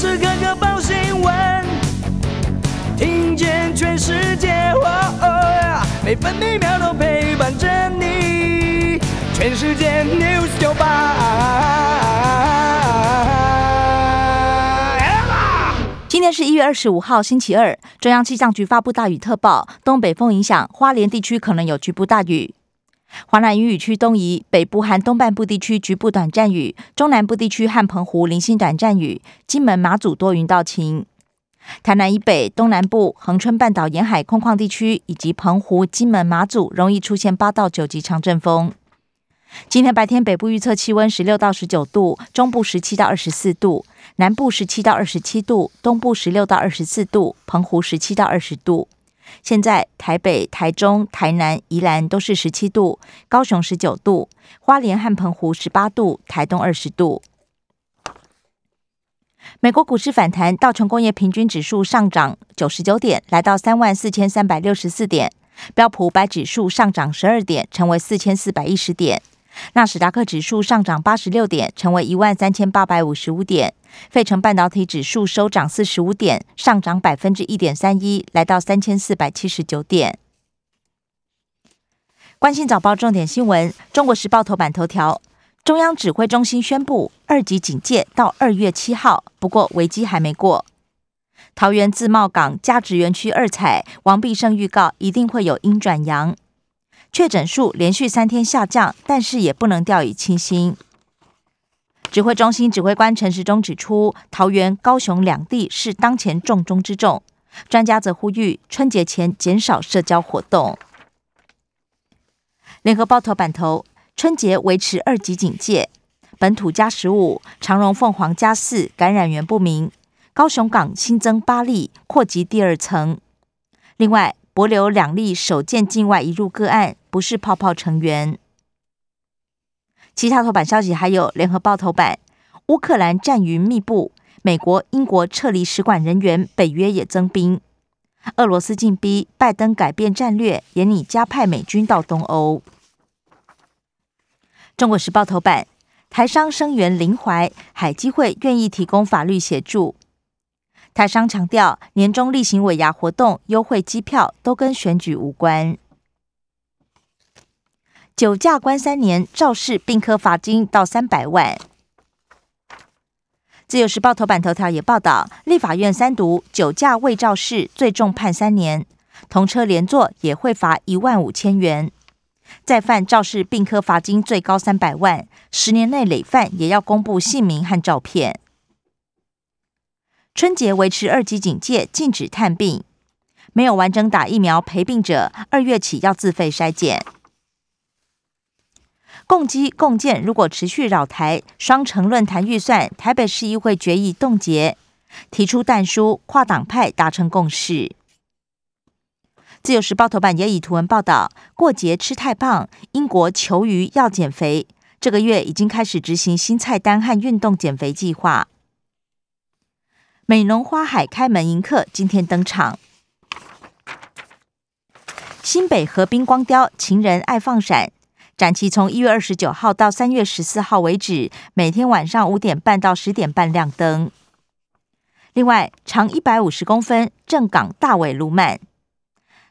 时刻刻报新闻，听见全世界，每分每秒都陪伴着你。全世界 news 九八。今天是一月二十五号，星期二。中央气象局发布大雨特报，东北风影响，花莲地区可能有局部大雨。华南雨雨区东移，北部和东半部地区局部短暂雨，中南部地区和澎湖零星短暂雨，金门、马祖多云到晴。台南以北、东南部、恒春半岛沿海空旷地区以及澎湖、金门、马祖容易出现八到九级长阵风。今天白天北部预测气温十六到十九度，中部十七到二十四度，南部十七到二十七度，东部十六到二十四度，澎湖十七到二十度。现在台北、台中、台南、宜兰都是十七度，高雄十九度，花莲和澎湖十八度，台东二十度。美国股市反弹，道琼工业平均指数上涨九十九点，来到三万四千三百六十四点；标普五百指数上涨十二点，成为四千四百一十点。纳斯达克指数上涨八十六点，成为一万三千八百五十五点。费城半导体指数收涨四十五点，上涨百分之一点三一，来到三千四百七十九点。关心早报重点新闻，《中国时报》头版头条：中央指挥中心宣布二级警戒到二月七号，不过危机还没过。桃园自贸港价值园区二采，王必胜预告一定会有阴转阳。确诊数连续三天下降，但是也不能掉以轻心。指挥中心指挥官陈时中指出，桃园、高雄两地是当前重中之重。专家则呼吁春节前减少社交活动。联合报头版头：春节维持二级警戒，本土加十五，长荣、凤凰加四，感染源不明。高雄港新增八例，扩及第二层。另外。博流两例首件境外移入个案，不是泡泡成员。其他头版消息还有：联合报头版，乌克兰战云密布，美国、英国撤离使馆人员，北约也增兵。俄罗斯进逼，拜登改变战略，也拟加派美军到东欧。中国时报头版，台商声援林怀，海基会愿意提供法律协助。台商强调，年终例行尾牙活动、优惠机票都跟选举无关。酒驾关三年，肇事并科罚金到三百万。自由时报头版头条也报道，立法院三读酒驾未肇事，最重判三年，同车连坐也会罚一万五千元。再犯肇事并科罚金最高三百万，十年内累犯也要公布姓名和照片。春节维持二级警戒，禁止探病。没有完整打疫苗陪病者，二月起要自费筛检。共机共建如果持续扰台，双城论坛预算，台北市议会决议冻结，提出弹书，跨党派达成共识。自由时报头版也以图文报道：过节吃太胖，英国求鱼要减肥，这个月已经开始执行新菜单和运动减肥计划。美浓花海开门迎客，今天登场。新北河滨光雕情人爱放闪，展期从一月二十九号到三月十四号为止，每天晚上五点半到十点半亮灯。另外，长一百五十公分正港大尾鲈鳗，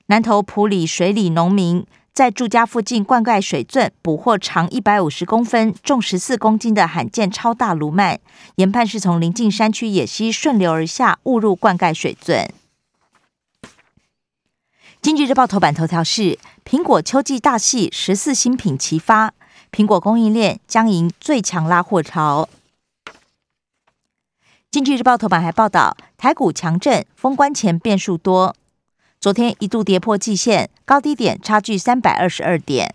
南投埔里水里农民。在住家附近灌溉水圳，捕获长一百五十公分、重十四公斤的罕见超大鲈鳗，研判是从临近山区野溪顺流而下，误入灌溉水圳。经济日报头版头条是：苹果秋季大戏十四新品齐发，苹果供应链将迎最强拉货潮。经济日报头版还报道，台股强震，封关前变数多。昨天一度跌破季线，高低点差距三百二十二点。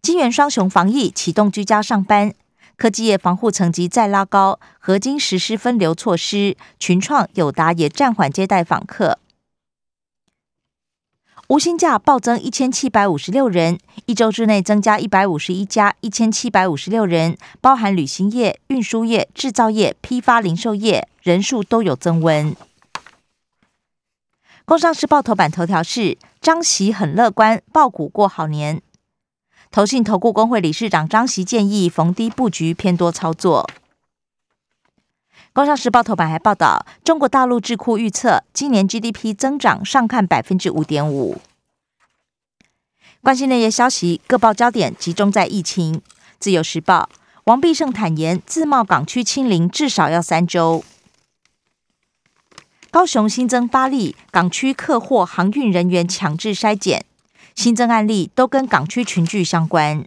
金元双雄防疫启动居家上班，科技业防护层级再拉高，合金实施分流措施，群创、友达也暂缓接待访客。无薪假暴增一千七百五十六人，一周之内增加一百五十一家，一千七百五十六人，包含旅行业、运输业、制造业、批发零售业，人数都有增温。工商时报头版头条是张席很乐观，爆股过好年。投信投顾工会理事长张席建议逢低布局偏多操作。工商时报头版还报道，中国大陆智库预测今年 GDP 增长上看百分之五点五。关心那些消息，各报焦点集中在疫情。自由时报王必胜坦言，自贸港区清零至少要三周。高雄新增八例港区客货航运人员强制筛检，新增案例都跟港区群聚相关。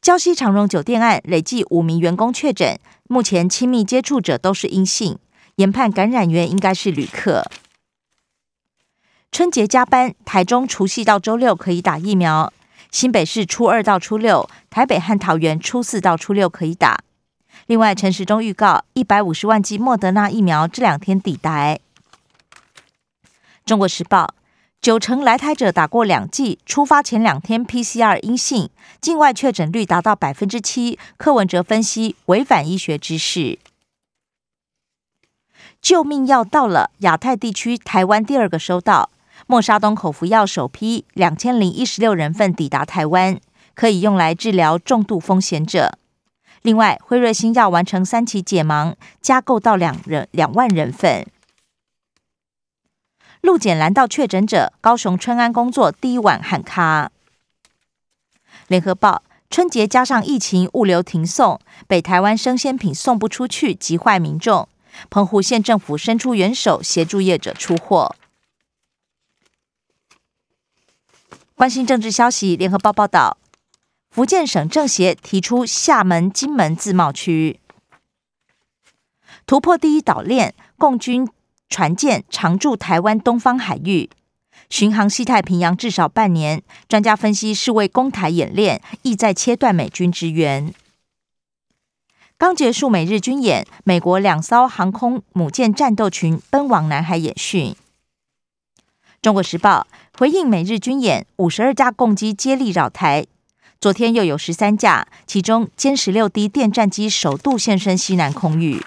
礁溪长荣酒店案累计五名员工确诊，目前亲密接触者都是阴性，研判感染源应该是旅客。春节加班，台中除夕到周六可以打疫苗，新北市初二到初六，台北和桃园初四到初六可以打。另外，陈时中预告，一百五十万剂莫德纳疫苗这两天抵达。中国时报，九成来台者打过两剂，出发前两天 PCR 阴性，境外确诊率达到百分之七。柯文哲分析违反医学知识。救命药到了，亚太地区台湾第二个收到。莫沙东口服药首批两千零一十六人份抵达台湾，可以用来治疗重度风险者。另外，辉瑞新药完成三期解盲，加购到两人两万人份。路检拦到确诊者，高雄春安工作第一晚喊卡。联合报春节加上疫情，物流停送，北台湾生鲜品送不出去，急坏民众。澎湖县政府伸出援手，协助业者出货。关心政治消息，联合报报道，福建省政协提出厦门、金门自贸区突破第一岛链，共军船舰常驻台湾东方海域，巡航西太平洋至少半年。专家分析是为攻台演练，意在切断美军支援。刚结束美日军演，美国两艘航空母舰战斗群奔往南海演训。中国时报回应美日军演，五十二架共机接力扰台。昨天又有十三架，其中歼十六 D 电战机首度现身西南空域。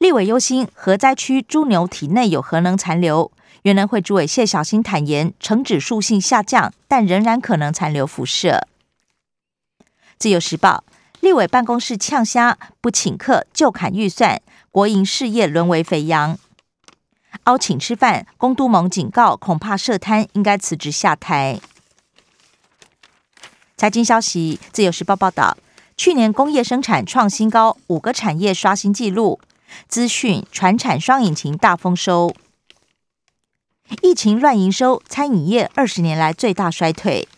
立委忧心核灾区猪牛体内有核能残留，原能会主委谢小新坦言，呈指数性下降，但仍然可能残留辐射。自由时报立委办公室呛虾，不请客就砍预算，国营事业沦为肥羊。邀请吃饭，龚都盟警告，恐怕涉贪，应该辞职下台。财经消息，自由时报报道，去年工业生产创新高，五个产业刷新纪录，资讯、传产双引擎大丰收。疫情乱营收，餐饮业二十年来最大衰退。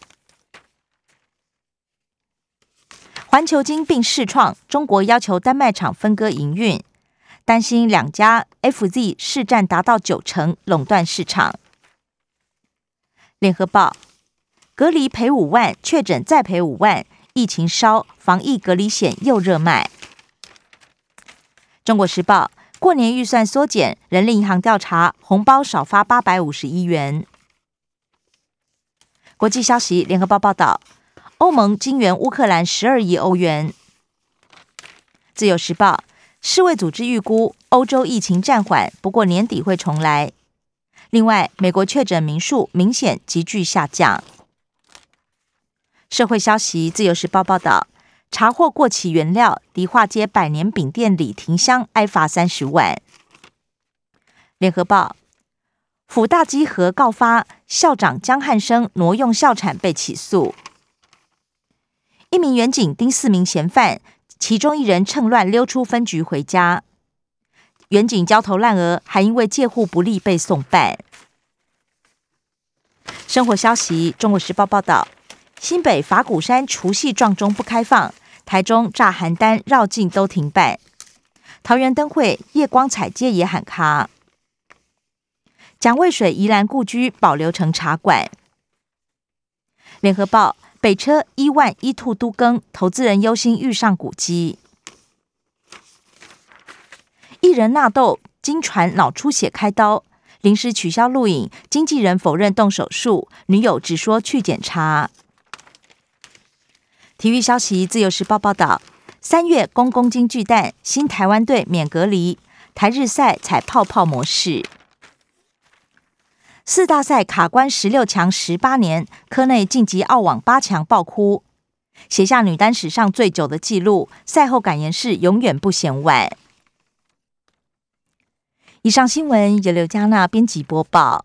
环球金并试创，中国要求丹麦厂分割营运。担心两家 FZ 市占达到九成，垄断市场。联合报隔离赔五万，确诊再赔五万，疫情烧，防疫隔离险又热卖。中国时报过年预算缩减，人力银行调查红包少发八百五十亿元。国际消息，联合报报道，欧盟金援乌克兰十二亿欧元。自由时报。世卫组织预估，欧洲疫情暂缓，不过年底会重来。另外，美国确诊名数明显急剧下降。社会消息，《自由时报》报道，查获过期原料，迪化街百年饼店里停香，挨罚三十万。联合报，辅大稽核告发校长江汉生挪用校产被起诉。一名远警盯四名嫌犯。其中一人趁乱溜出分局回家，远警焦头烂额，还因为借户不利被送办。生活消息：中国时报报道，新北法鼓山除夕撞钟不开放，台中炸邯郸绕境都停办，桃园灯会夜光彩街也喊卡。蒋渭水宜兰故居保留成茶馆。联合报。北车一万一兔都更，投资人忧心遇上古迹。艺人纳豆经传脑出血开刀，临时取消录影，经纪人否认动手术，女友只说去检查。体育消息，自由时报报道：三月公公金巨蛋，新台湾队免隔离，台日赛采泡泡模式。四大赛卡关十六强十八年，科内晋级澳网八强爆哭。写下女单史上最久的纪录。赛后感言是永远不嫌晚。以上新闻由刘嘉娜编辑播报。